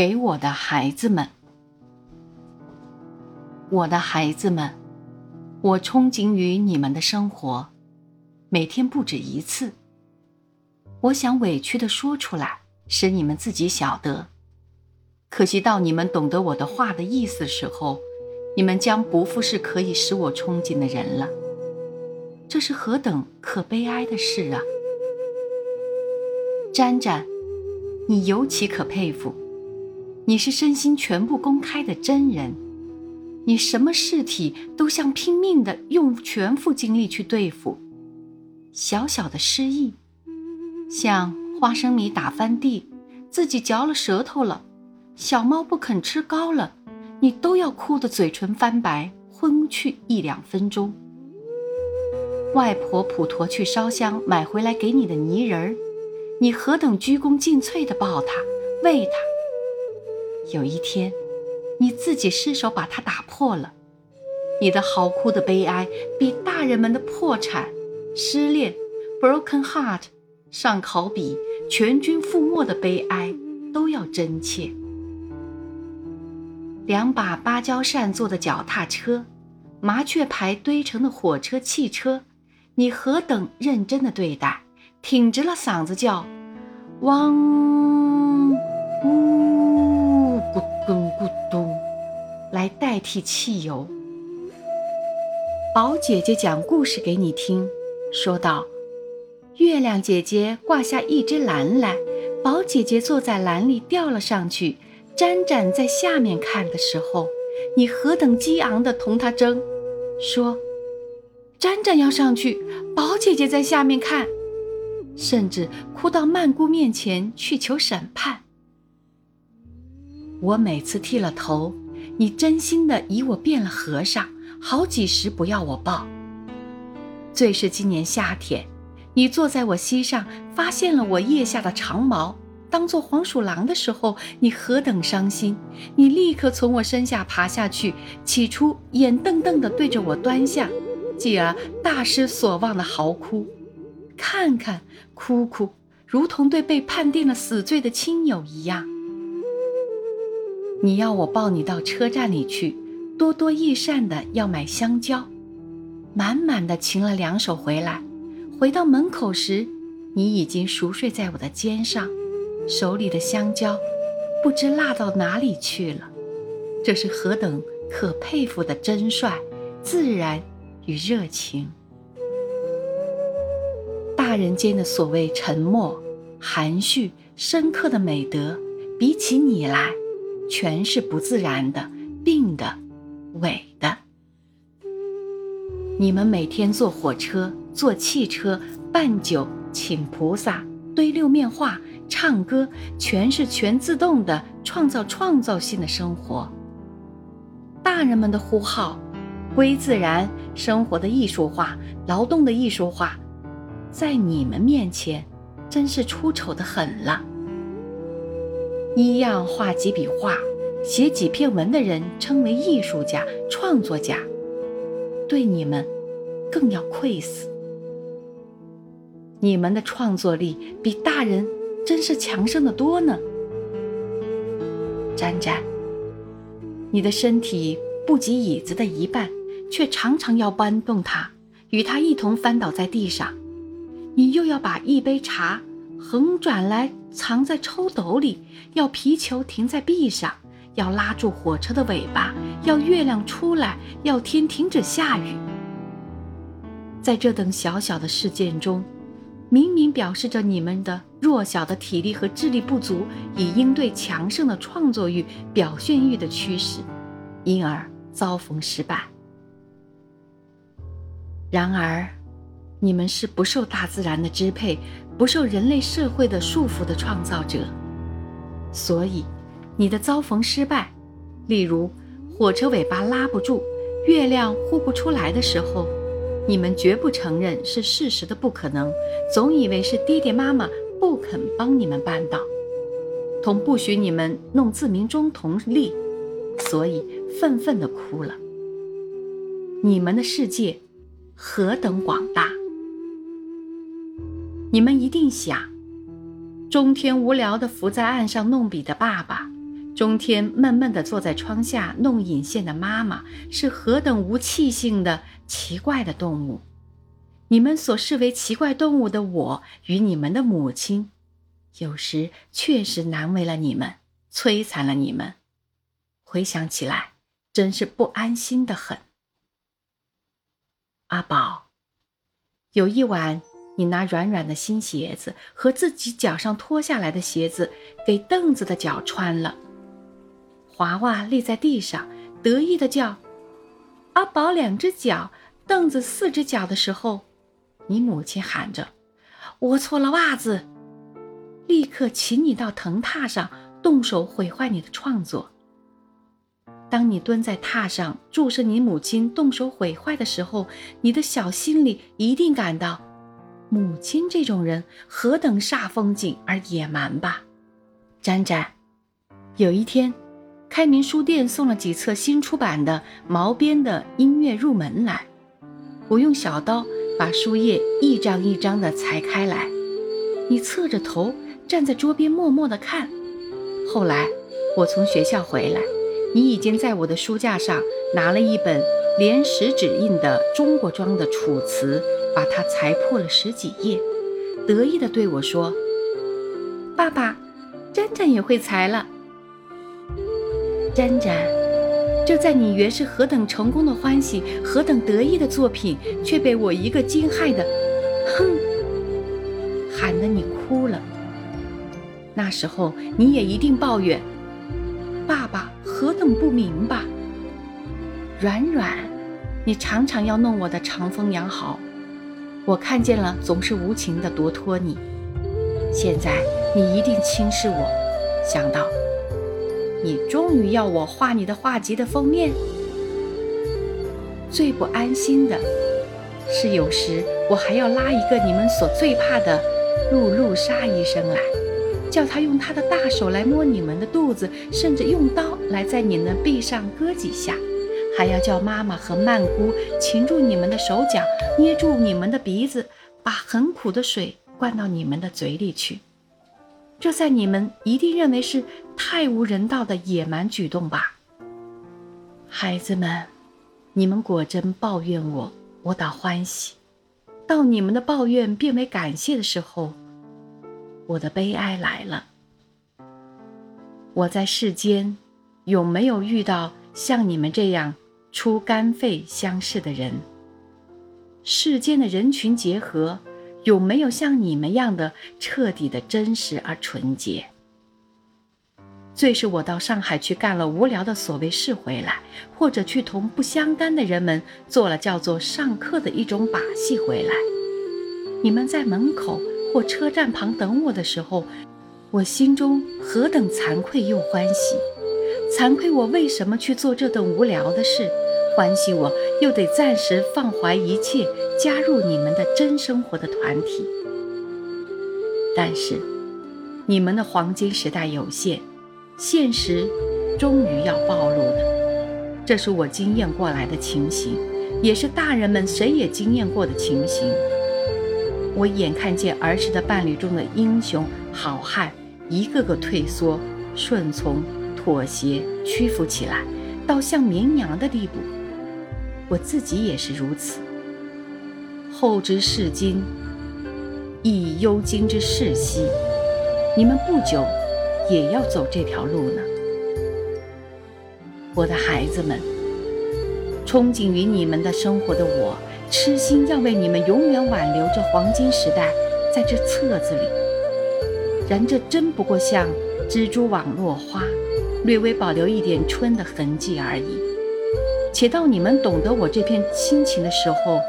给我的孩子们，我的孩子们，我憧憬于你们的生活，每天不止一次。我想委屈的说出来，使你们自己晓得。可惜到你们懂得我的话的意思时候，你们将不复是可以使我憧憬的人了。这是何等可悲哀的事啊！沾沾，你尤其可佩服。你是身心全部公开的真人，你什么事体都想拼命的用全副精力去对付。小小的失意，像花生米打翻地，自己嚼了舌头了，小猫不肯吃糕了，你都要哭得嘴唇翻白，昏去一两分钟。外婆普陀去烧香买回来给你的泥人儿，你何等鞠躬尽瘁的抱他，喂他。有一天，你自己失手把它打破了，你的嚎哭的悲哀比大人们的破产、失恋、broken heart、上考比、全军覆没的悲哀都要真切。两把芭蕉扇做的脚踏车，麻雀牌堆成的火车、汽车，你何等认真的对待，挺直了嗓子叫，汪呜。替汽油。宝姐姐讲故事给你听，说道：“月亮姐姐挂下一只篮来，宝姐姐坐在篮里吊了上去。沾沾在下面看的时候，你何等激昂的同他争，说：‘沾沾要上去，宝姐姐在下面看。’甚至哭到曼姑面前去求审判。”我每次剃了头，你真心的以我变了和尚，好几时不要我抱。最是今年夏天，你坐在我膝上，发现了我腋下的长毛，当做黄鼠狼的时候，你何等伤心！你立刻从我身下爬下去，起初眼瞪瞪的对着我端详，继而大失所望的嚎哭，看看哭哭，如同对被判定了死罪的亲友一样。你要我抱你到车站里去，多多益善的要买香蕉，满满的擒了两手回来。回到门口时，你已经熟睡在我的肩上，手里的香蕉不知落到哪里去了。这是何等可佩服的真率、自然与热情！大人间的所谓沉默、含蓄、深刻的美德，比起你来。全是不自然的、病的、伪的。你们每天坐火车、坐汽车、办酒、请菩萨、堆六面画、唱歌，全是全自动的创造创造性的生活。大人们的呼号，归自然生活的艺术化、劳动的艺术化，在你们面前，真是出丑的很了。一样画几笔画，写几篇文的人称为艺术家、创作家，对你们更要愧死。你们的创作力比大人真是强盛的多呢。沾沾，你的身体不及椅子的一半，却常常要搬动它，与它一同翻倒在地上。你又要把一杯茶横转来。藏在抽斗里，要皮球停在壁上，要拉住火车的尾巴，要月亮出来，要天停止下雨。在这等小小的事件中，明明表示着你们的弱小的体力和智力不足，以应对强盛的创作欲、表现欲的驱使，因而遭逢失败。然而，你们是不受大自然的支配。不受人类社会的束缚的创造者，所以你的遭逢失败，例如火车尾巴拉不住、月亮呼不出来的时候，你们绝不承认是事实的不可能，总以为是爹爹妈妈不肯帮你们办到，同不许你们弄自鸣钟同力，所以愤愤地哭了。你们的世界何等广大！你们一定想，中天无聊的伏在岸上弄笔的爸爸，中天闷闷的坐在窗下弄引线的妈妈是何等无气性的奇怪的动物。你们所视为奇怪动物的我与你们的母亲，有时确实难为了你们，摧残了你们。回想起来，真是不安心的很。阿宝，有一晚，你拿软软的新鞋子和自己脚上脱下来的鞋子给凳子的脚穿了。娃娃立在地上，得意的叫：“阿宝两只脚，凳子四只脚的时候。”你母亲喊着：“我错了袜子！”立刻请你到藤榻上动手毁坏你的创作。当你蹲在榻上注视你母亲动手毁坏的时候，你的小心里一定感到，母亲这种人何等煞风景而野蛮吧？沾沾，有一天，开明书店送了几册新出版的毛边的音乐入门来，我用小刀。把书页一张一张的裁开来，你侧着头站在桌边默默的看。后来我从学校回来，你已经在我的书架上拿了一本连石指印的中国装的《楚辞》，把它裁破了十几页，得意地对我说：“爸爸，沾沾也会裁了。”沾沾。就在你原是何等成功的欢喜，何等得意的作品，却被我一个惊骇的“哼”喊得你哭了。那时候你也一定抱怨：“爸爸何等不明白。”软软，你常常要弄我的长风羊毫，我看见了总是无情的夺脱你。现在你一定轻视我，想到。你终于要我画你的画集的封面。最不安心的是，有时我还要拉一个你们所最怕的露露莎医生来，叫他用他的大手来摸你们的肚子，甚至用刀来在你们臂上割几下，还要叫妈妈和曼姑擒住你们的手脚，捏住你们的鼻子，把很苦的水灌到你们的嘴里去。这在你们一定认为是太无人道的野蛮举动吧，孩子们，你们果真抱怨我，我倒欢喜；到你们的抱怨变为感谢的时候，我的悲哀来了。我在世间，有没有遇到像你们这样出肝肺相视的人？世间的人群结合。有没有像你们样的彻底的真实而纯洁？最是我到上海去干了无聊的所谓事回来，或者去同不相干的人们做了叫做上课的一种把戏回来。你们在门口或车站旁等我的时候，我心中何等惭愧又欢喜！惭愧我为什么去做这等无聊的事？欢喜我又得暂时放怀一切。加入你们的真生活的团体，但是你们的黄金时代有限，现实终于要暴露的，这是我经验过来的情形，也是大人们谁也经验过的情形。我眼看见儿时的伴侣中的英雄好汉，一个个退缩、顺从、妥协、屈服起来，到像绵羊的地步。我自己也是如此。后知是今，亦忧今之视昔。你们不久也要走这条路呢，我的孩子们。憧憬于你们的生活的我，痴心要为你们永远挽留这黄金时代，在这册子里。然这真不过像蜘蛛网落花，略微保留一点春的痕迹而已。且到你们懂得我这片心情的时候。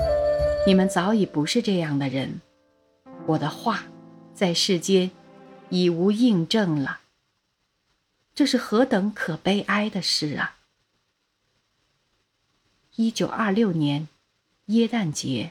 你们早已不是这样的人，我的话，在世间已无印证了。这是何等可悲哀的事啊！一九二六年，耶诞节。